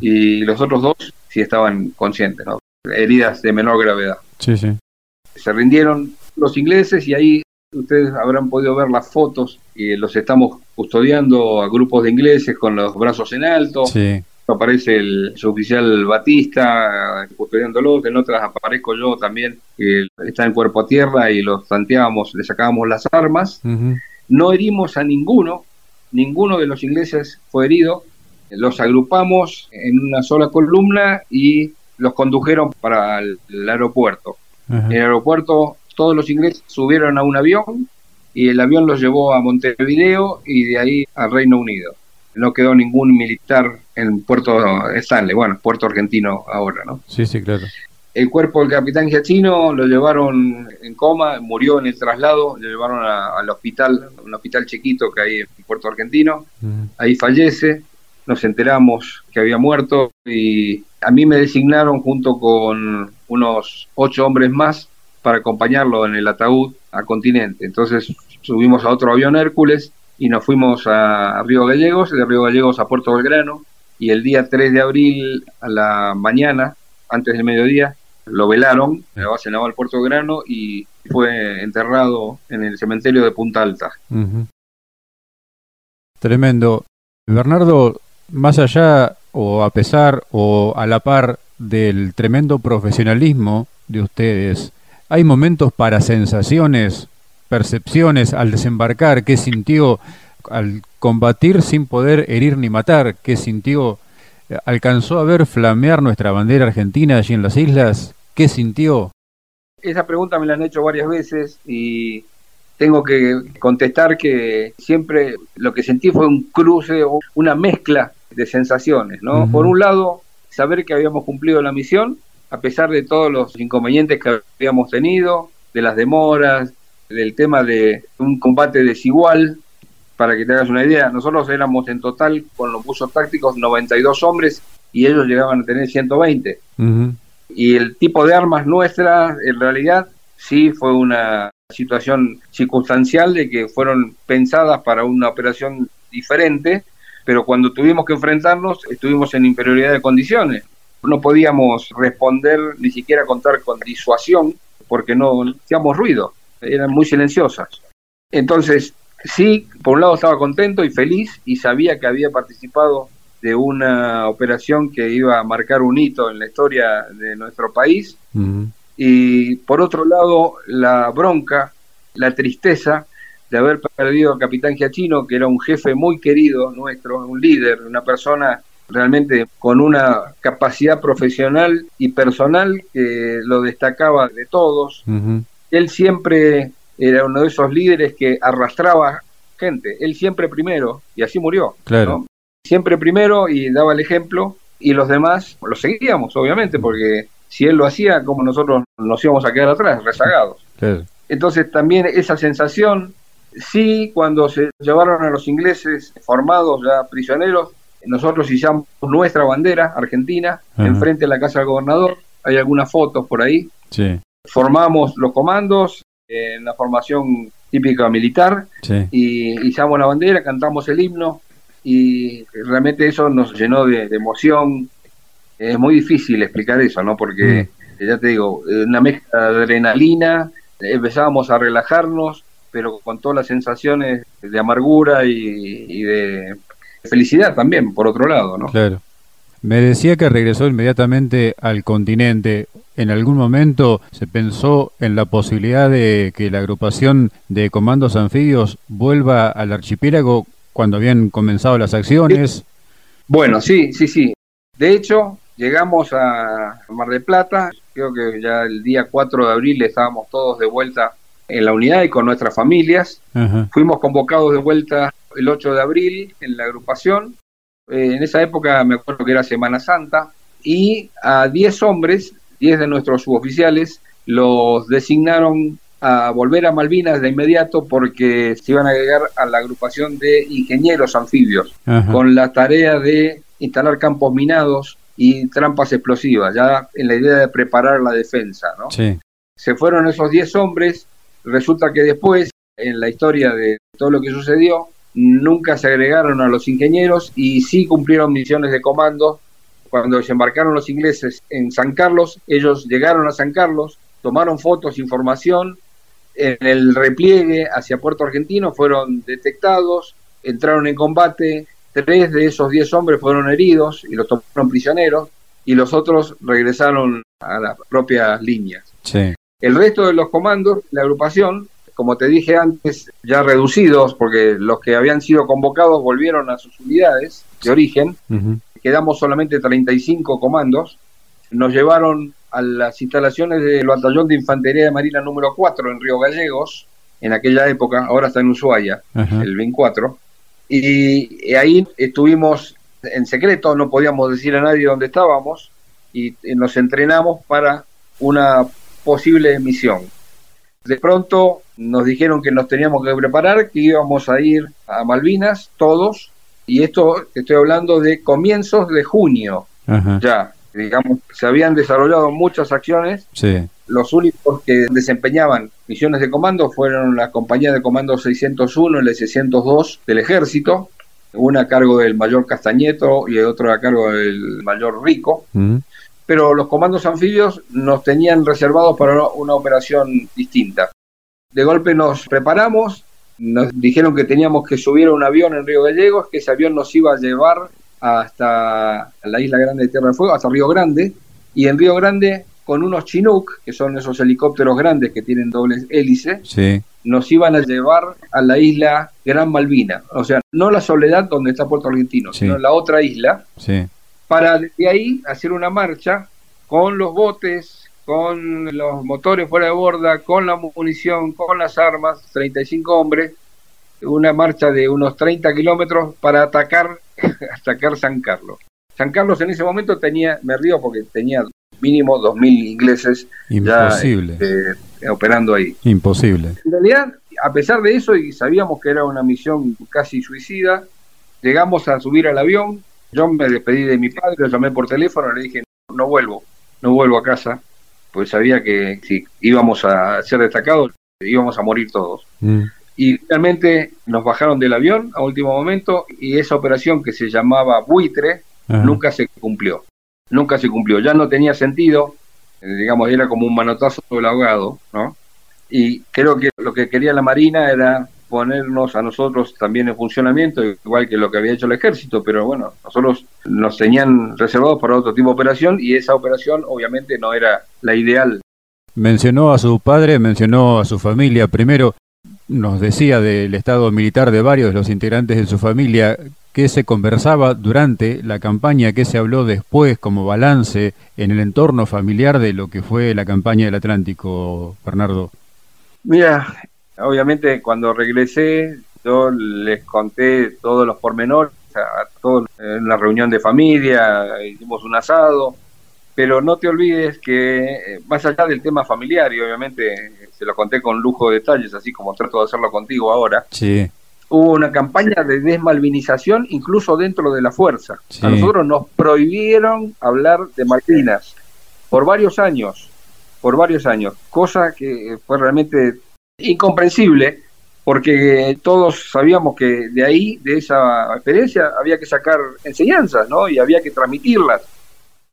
y los otros dos sí estaban conscientes, heridas de menor gravedad. Sí, sí. Se rindieron los ingleses y ahí ustedes habrán podido ver las fotos y los estamos custodiando a grupos de ingleses con los brazos en alto. Aparece el suboficial Batista custodiándolos, en otras aparezco yo también, que está en cuerpo a tierra y los tanteábamos, le sacábamos las armas. No herimos a ninguno, ninguno de los ingleses fue herido. Los agrupamos en una sola columna y los condujeron para el, aeropuerto. En el aeropuerto todos los ingleses subieron a un avión y el avión los llevó a Montevideo y de ahí al Reino Unido. No quedó ningún militar en Puerto Stanley, bueno, Puerto Argentino ahora, ¿no? Sí, sí, claro. El cuerpo del capitán Giachino lo llevaron en coma, murió en el traslado, lo llevaron al hospital, un hospital chiquito que hay en Puerto Argentino, ahí fallece, nos enteramos que había muerto y a mí me designaron junto con unos ocho hombres más para acompañarlo en el ataúd a Continente. Entonces subimos a otro avión Hércules y nos fuimos a Río Gallegos, de Río Gallegos a Puerto Belgrano, y el día 3 de abril a la mañana, antes del mediodía, lo velaron base naval Puerto Belgrano y fue enterrado en el cementerio de Punta Alta. Tremendo. Bernardo, más allá o a pesar o a la par del tremendo profesionalismo de ustedes, hay momentos para sensaciones, percepciones al desembarcar, qué sintió al combatir sin poder herir ni matar, qué sintió, alcanzó a ver flamear nuestra bandera argentina allí en las islas, qué sintió. Esa pregunta me la han hecho varias veces y tengo que contestar que siempre lo que sentí fue un cruce o una mezcla de sensaciones, ¿no? Por un lado, saber que habíamos cumplido la misión a pesar de todos los inconvenientes que habíamos tenido, de las demoras, del tema de un combate desigual, para que te hagas una idea, nosotros éramos en total con los buzos tácticos 92 hombres y ellos llegaban a tener 120. Y el tipo de armas nuestras, en realidad, sí fue una situación circunstancial de que fueron pensadas para una operación diferente, pero cuando tuvimos que enfrentarnos estuvimos en inferioridad de condiciones no podíamos responder ni siquiera contar con disuasión porque no hacíamos ruido, eran muy silenciosas. Entonces, sí, por un lado estaba contento y feliz y sabía que había participado de una operación que iba a marcar un hito en la historia de nuestro país. Y por otro lado, la bronca, la tristeza de haber perdido al capitán Giachino, que era un jefe muy querido nuestro, un líder, una persona realmente con una capacidad profesional y personal que lo destacaba de todos. Él siempre era uno de esos líderes que arrastraba gente, él siempre primero, y así murió. Claro. Siempre primero y daba el ejemplo, y los demás lo seguíamos, obviamente, porque si él lo hacía, como nosotros nos íbamos a quedar atrás, rezagados. Entonces también esa sensación, sí, cuando se llevaron a los ingleses formados ya prisioneros, nosotros izamos nuestra bandera argentina enfrente de la casa del gobernador. Hay algunas fotos por ahí. Formamos los comandos en la formación típica militar y izamos la bandera, cantamos el himno y realmente eso nos llenó de, emoción. Es muy difícil explicar eso, ¿no? Porque, mm. ya te digo, una mezcla de adrenalina, empezábamos a relajarnos, pero con todas las sensaciones de amargura y, de felicidad también, por otro lado, ¿no? Claro. Me decía que regresó inmediatamente al continente. ¿En algún momento se pensó en la posibilidad de que la agrupación de comandos anfibios vuelva al archipiélago cuando habían comenzado las acciones? Bueno, sí, sí, sí. De hecho, llegamos a Mar del Plata, creo que ya el día 4 de abril estábamos todos de vuelta en la unidad y con nuestras familias. Fuimos convocados de vuelta el 8 de abril en la agrupación. Eh, en esa época me acuerdo que era Semana Santa y a 10 hombres, 10 de nuestros suboficiales, los designaron a volver a Malvinas de inmediato porque se iban a agregar a la agrupación de ingenieros anfibios con la tarea de instalar campos minados y trampas explosivas, ya en la idea de preparar la defensa. ¿no? Se fueron esos 10 hombres, Resulta que después, en la historia de todo lo que sucedió, nunca se agregaron a los ingenieros y sí cumplieron misiones de comando. Cuando desembarcaron los ingleses en San Carlos, ellos llegaron a San Carlos, tomaron fotos, información, en el repliegue hacia Puerto Argentino fueron detectados, entraron en combate, tres de esos diez hombres fueron heridos y los tomaron prisioneros y los otros regresaron a las propias líneas. Sí. El resto de los comandos, la agrupación, como te dije antes, ya reducidos, porque los que habían sido convocados volvieron a sus unidades de origen, quedamos solamente 35 comandos, nos llevaron a las instalaciones del Batallón de Infantería de Marina número 4 en Río Gallegos, en aquella época, ahora está en Ushuaia, el BIN 4, y ahí estuvimos en secreto, no podíamos decir a nadie dónde estábamos, y nos entrenamos para una posible emisión. De pronto nos dijeron que nos teníamos que preparar, que íbamos a ir a Malvinas todos, y esto estoy hablando de comienzos de junio. Ya, digamos, se habían desarrollado muchas acciones. Los únicos que desempeñaban misiones de comando fueron la compañía de comando 601 y la 602 del ejército, una a cargo del mayor Castañeto y otra a cargo del mayor Rico pero los comandos anfibios nos tenían reservados para una operación distinta. De golpe nos preparamos, nos dijeron que teníamos que subir a un avión en Río Gallegos, que ese avión nos iba a llevar hasta la isla grande de Tierra del Fuego, hasta Río Grande, y en Río Grande con unos Chinook, que son esos helicópteros grandes que tienen doble hélice, nos iban a llevar a la isla Gran Malvina. O sea, no la Soledad donde está Puerto Argentino, sino la otra isla, para de ahí hacer una marcha con los botes, con los motores fuera de borda, con la munición, con las armas, 35 hombres, una marcha de unos 30 kilómetros para atacar, atacar San Carlos. San Carlos en ese momento tenía, me río porque tenía mínimo 2.000 ingleses Imposible. Ya, eh, operando ahí. Imposible. En realidad, a pesar de eso, y sabíamos que era una misión casi suicida, llegamos a subir al avión, yo me despedí de mi padre, lo llamé por teléfono, le dije, no, vuelvo, no vuelvo a casa, pues sabía que si íbamos a ser destacados, íbamos a morir todos. Mm. Y realmente nos bajaron del avión a último momento y esa operación que se llamaba buitre nunca se cumplió. Nunca se cumplió. Ya no tenía sentido, eh, digamos, era como un manotazo del ahogado, ¿no? Y creo que lo que quería la Marina era ponernos a nosotros también en funcionamiento, igual que lo que había hecho el ejército, pero bueno, nosotros nos tenían reservados para otro tipo de operación y esa operación obviamente no era la ideal. Mencionó a su padre, mencionó a su familia. Primero, nos decía del estado militar de varios de los integrantes de su familia. ¿Qué se conversaba durante la campaña? ¿Qué se habló después como balance en el entorno familiar de lo que fue la campaña del Atlántico, Bernardo? Mira, Obviamente cuando regresé yo les conté todos los pormenores, a todos en la reunión de familia, hicimos un asado, pero no te olvides que eh, más allá del tema familiar, y obviamente se lo conté con lujo de detalles, así como trato de hacerlo contigo ahora, sí. hubo una campaña de desmalvinización incluso dentro de la fuerza. A nosotros nos prohibieron hablar de Malvinas por varios años, por varios años, cosa que fue realmente incomprensible porque todos sabíamos que de ahí, de esa experiencia, había que sacar enseñanzas, ¿no? Y había que transmitirlas.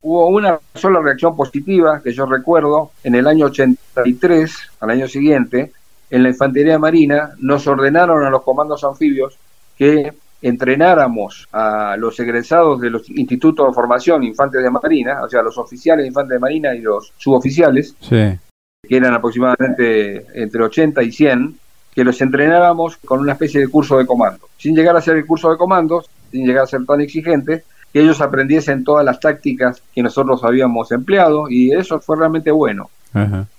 Hubo una sola reacción positiva que yo recuerdo en el año 83, al año siguiente, en la Infantería Marina nos ordenaron a los comandos anfibios que entrenáramos a los egresados de los institutos de formación infantes de Marina, o sea, los oficiales de infantes de Marina y los suboficiales, que eran aproximadamente entre 80 y 100, que los entrenáramos con una especie de curso de comando, sin llegar a ser el curso de comandos, sin llegar a ser tan exigente, que ellos aprendiesen todas las tácticas que nosotros habíamos empleado y eso fue realmente bueno.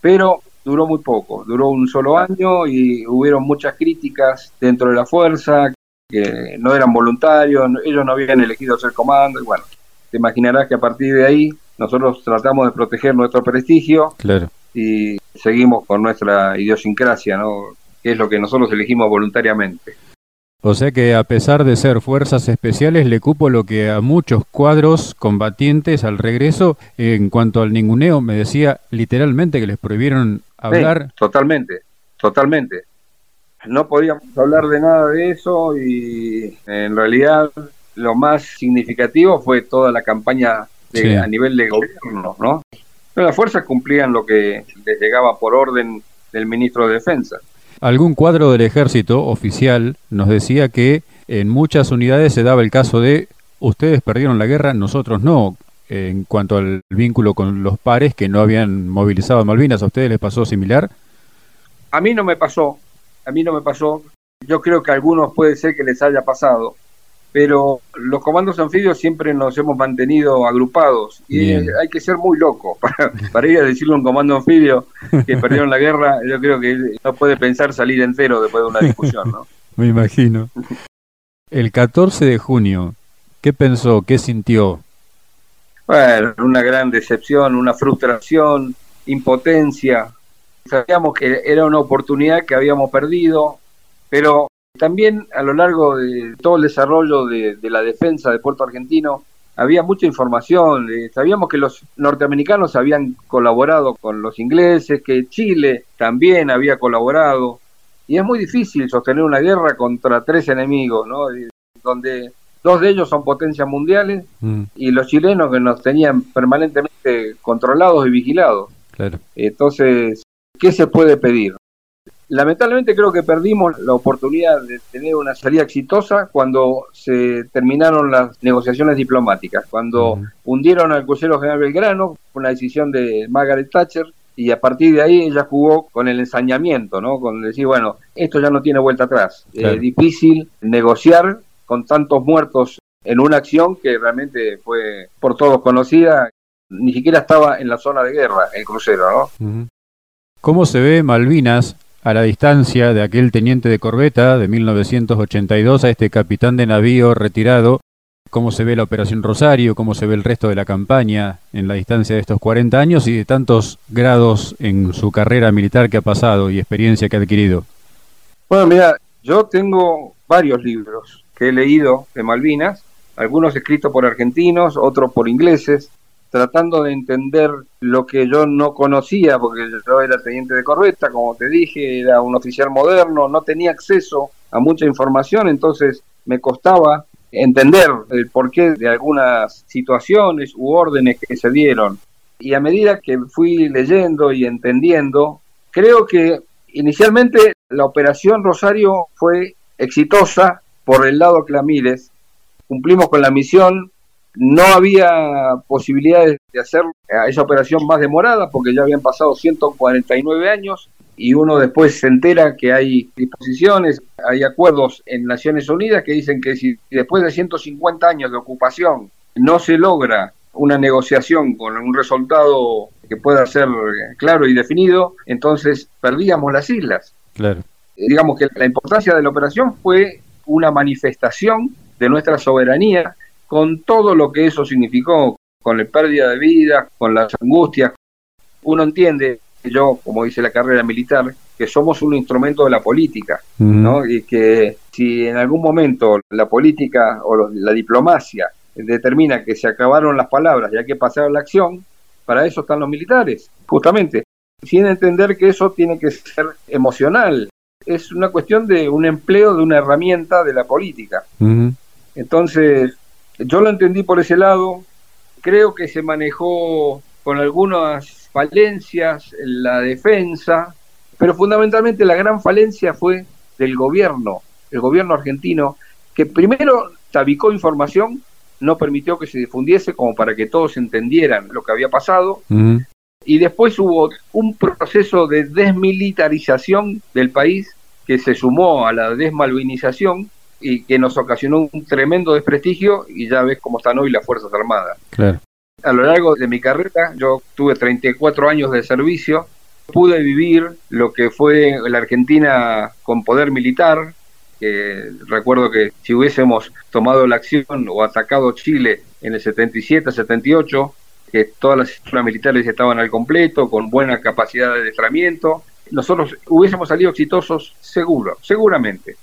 Pero duró muy poco, duró un solo año y hubieron muchas críticas dentro de la fuerza, que no eran voluntarios, ellos no habían elegido ser comando, y bueno, te imaginarás que a partir de ahí nosotros tratamos de proteger nuestro prestigio claro. y seguimos con nuestra idiosincrasia, ¿no? que es lo que nosotros elegimos voluntariamente. O sea que a pesar de ser fuerzas especiales, le cupo lo que a muchos cuadros combatientes al regreso, en cuanto al ninguneo, me decía literalmente que les prohibieron hablar. totalmente, totalmente. No podíamos hablar de nada de eso y en realidad lo más significativo fue toda la campaña a nivel de gobierno, ¿no? las fuerzas cumplían lo que les llegaba por orden del ministro de Defensa. Algún cuadro del ejército oficial nos decía que en muchas unidades se daba el caso de ustedes perdieron la guerra, nosotros no, en cuanto al vínculo con los pares que no habían movilizado a Malvinas. ¿A ustedes les pasó similar? A mí no me pasó, a mí no me pasó. Yo creo que a algunos puede ser que les haya pasado, pero los comandos anfibios siempre nos hemos mantenido agrupados y hay que ser muy loco para, ir a decirle a un comando anfibio que perdieron la guerra. Yo creo que no puede pensar salir entero después de una discusión, ¿no? Me imagino. El 14 de junio, ¿qué pensó? ¿Qué sintió? Bueno, una gran decepción, una frustración, impotencia. Sabíamos que era una oportunidad que habíamos perdido, pero también a lo largo de todo el desarrollo de, la defensa de Puerto Argentino había mucha información. Eh, sabíamos que los norteamericanos habían colaborado con los ingleses, que Chile también había colaborado. Y es muy difícil sostener una guerra contra tres enemigos, ¿no? Donde dos de ellos son potencias mundiales mm. y los chilenos que nos tenían permanentemente controlados y vigilados. Entonces, ¿qué se puede pedir? Lamentablemente creo que perdimos la oportunidad de tener una salida exitosa cuando se terminaron las negociaciones diplomáticas, cuando hundieron al crucero general Belgrano, una decisión de Margaret Thatcher, y a partir de ahí ella jugó con el ensañamiento, ¿no? Con decir, bueno, esto ya no tiene vuelta atrás. Es difícil negociar con tantos muertos en una acción que realmente fue por todos conocida, ni siquiera estaba en la zona de guerra el crucero, ¿no? ¿Cómo se ve Malvinas a la distancia de aquel teniente de corbeta de 1982 a este capitán de navío retirado, cómo se ve la Operación Rosario, cómo se ve el resto de la campaña en la distancia de estos 40 años y de tantos grados en su carrera militar que ha pasado y experiencia que ha adquirido. Bueno, mira, yo tengo varios libros que he leído de Malvinas, algunos escritos por argentinos, otros por ingleses, tratando de entender lo que yo no conocía, porque yo era teniente de corbeta, como te dije, era un oficial moderno, no tenía acceso a mucha información, entonces me costaba entender el porqué de algunas situaciones u órdenes que se dieron. Y a medida que fui leyendo y entendiendo, creo que inicialmente la operación Rosario fue exitosa por el lado Clamires. Cumplimos con la misión, no había posibilidades de hacer esa operación más demorada porque ya habían pasado 149 años y uno después se entera que hay disposiciones, hay acuerdos en Naciones Unidas que dicen que si después de 150 años de ocupación no se logra una negociación con un resultado que pueda ser claro y definido, entonces perdíamos las islas. Claro. Digamos que la importancia de la operación fue una manifestación de nuestra soberanía con todo lo que eso significó, con la pérdida de vida, con las angustias. Uno entiende, yo, como dice la carrera militar, que somos un instrumento de la política, ¿no? Y que Si en algún momento la política o la diplomacia determina que se acabaron las palabras y hay que pasar a la acción, para eso están los militares, justamente, sin entender que eso tiene que ser emocional. Es una cuestión de un empleo de una herramienta de la política. Entonces, yo lo entendí por ese lado, creo que se manejó con algunas falencias en la defensa, pero fundamentalmente la gran falencia fue del gobierno, el gobierno argentino, que primero tabicó información, no permitió que se difundiese como para que todos entendieran lo que había pasado, y después hubo un proceso de desmilitarización del país que se sumó a la desmalvinización y que nos ocasionó un tremendo desprestigio y ya ves cómo están hoy las Fuerzas Armadas. A lo largo de mi carrera, yo tuve 34 años de servicio, pude vivir lo que fue la Argentina con poder militar, que recuerdo que si hubiésemos tomado la acción o atacado Chile en el 77, 78, que todas las estructuras militares estaban al completo, con buena capacidad de destramiento, nosotros hubiésemos salido exitosos seguro, seguramente.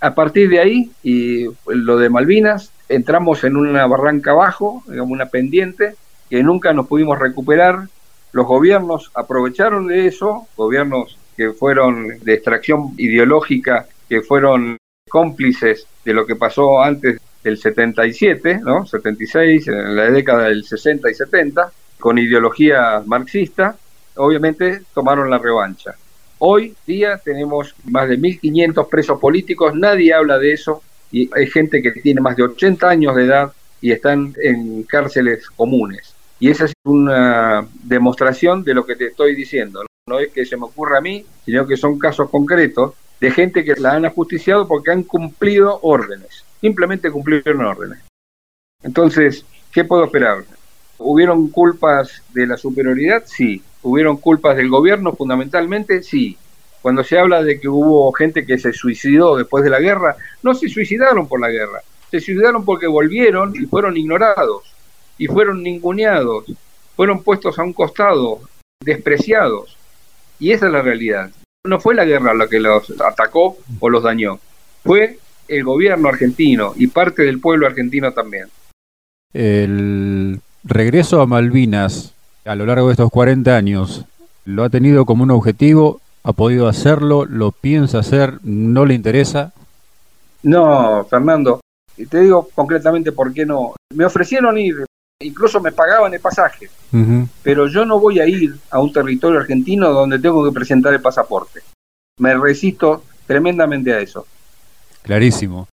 A partir de ahí, y lo de Malvinas, entramos en una barranca abajo, digamos una pendiente, que nunca nos pudimos recuperar. Los gobiernos aprovecharon de eso, gobiernos que fueron de extracción ideológica, que fueron cómplices de lo que pasó antes del 77, ¿no? 76, en la década del 60 y 70, con ideología marxista, obviamente tomaron la revancha. Hoy día tenemos más de 1.500 presos políticos, nadie habla de eso y hay gente que tiene más de 80 años de edad y están en cárceles comunes. Y esa es una demostración de lo que te estoy diciendo. No es que se me ocurra a mí, sino que son casos concretos de gente que la han ajusticiado porque han cumplido órdenes. Simplemente cumplieron órdenes. Entonces, ¿qué puedo esperar? ¿Hubieron culpas de la superioridad? Sí. ¿Hubieron culpas del gobierno fundamentalmente? Sí. Cuando se habla de que hubo gente que se suicidó después de la guerra, no se suicidaron por la guerra, se suicidaron porque volvieron y fueron ignorados, y fueron ninguneados, fueron puestos a un costado, despreciados. Y esa es la realidad. No fue la guerra la que los atacó o los dañó, fue el gobierno argentino y parte del pueblo argentino también. El regreso a Malvinas a lo largo de estos 40 años, ¿lo ha tenido como un objetivo? ¿Ha podido hacerlo? ¿Lo piensa hacer? ¿No le interesa? No, Fernando. Te digo concretamente por qué no. Me ofrecieron ir, incluso me pagaban el pasaje, pero yo no voy a ir a un territorio argentino donde tengo que presentar el pasaporte. Me resisto tremendamente a eso. Clarísimo.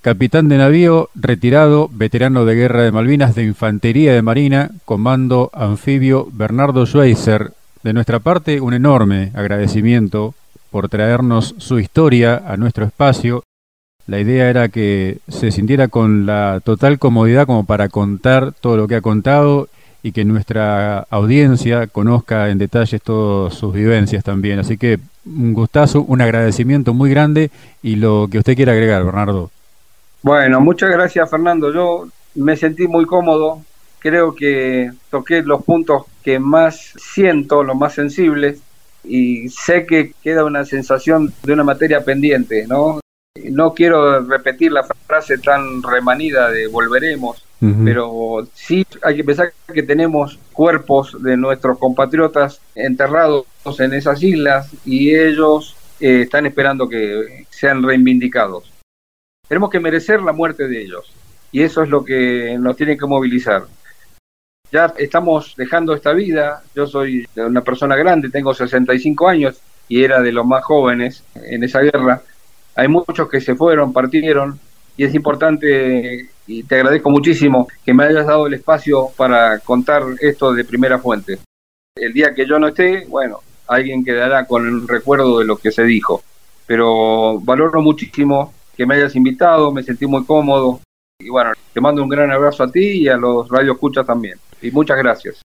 Capitán de navío, retirado, veterano de guerra de Malvinas de Infantería de Marina, Comando Anfibio Bernardo Schweitzer. De nuestra parte, un enorme agradecimiento por traernos su historia a nuestro espacio. La idea era que se sintiera con la total comodidad como para contar todo lo que ha contado y que nuestra audiencia conozca en detalles todas sus vivencias también. Así que un gustazo, un agradecimiento muy grande y lo que usted quiera agregar, Bernardo. Bueno, muchas gracias Fernando. Yo me sentí muy cómodo. Creo que toqué los puntos que más siento, los más sensibles, y sé que queda una sensación de una materia pendiente, ¿no? No quiero repetir la frase tan remanida de volveremos, pero sí hay que pensar que tenemos cuerpos de nuestros compatriotas enterrados en esas islas y ellos eh, están esperando que sean reivindicados tenemos que merecer la muerte de ellos. Y eso es lo que nos tiene que movilizar. Ya estamos dejando esta vida. Yo soy una persona grande, tengo 65 años y era de los más jóvenes en esa guerra. Hay muchos que se fueron, partieron, y es importante, y te agradezco muchísimo que me hayas dado el espacio para contar esto de primera fuente. El día que yo no esté, bueno, alguien quedará con el recuerdo de lo que se dijo. Pero valoro muchísimo que me hayas invitado, me sentí muy cómodo. Y bueno, te mando un gran abrazo a ti y a los Radio Escucha también. Y muchas gracias.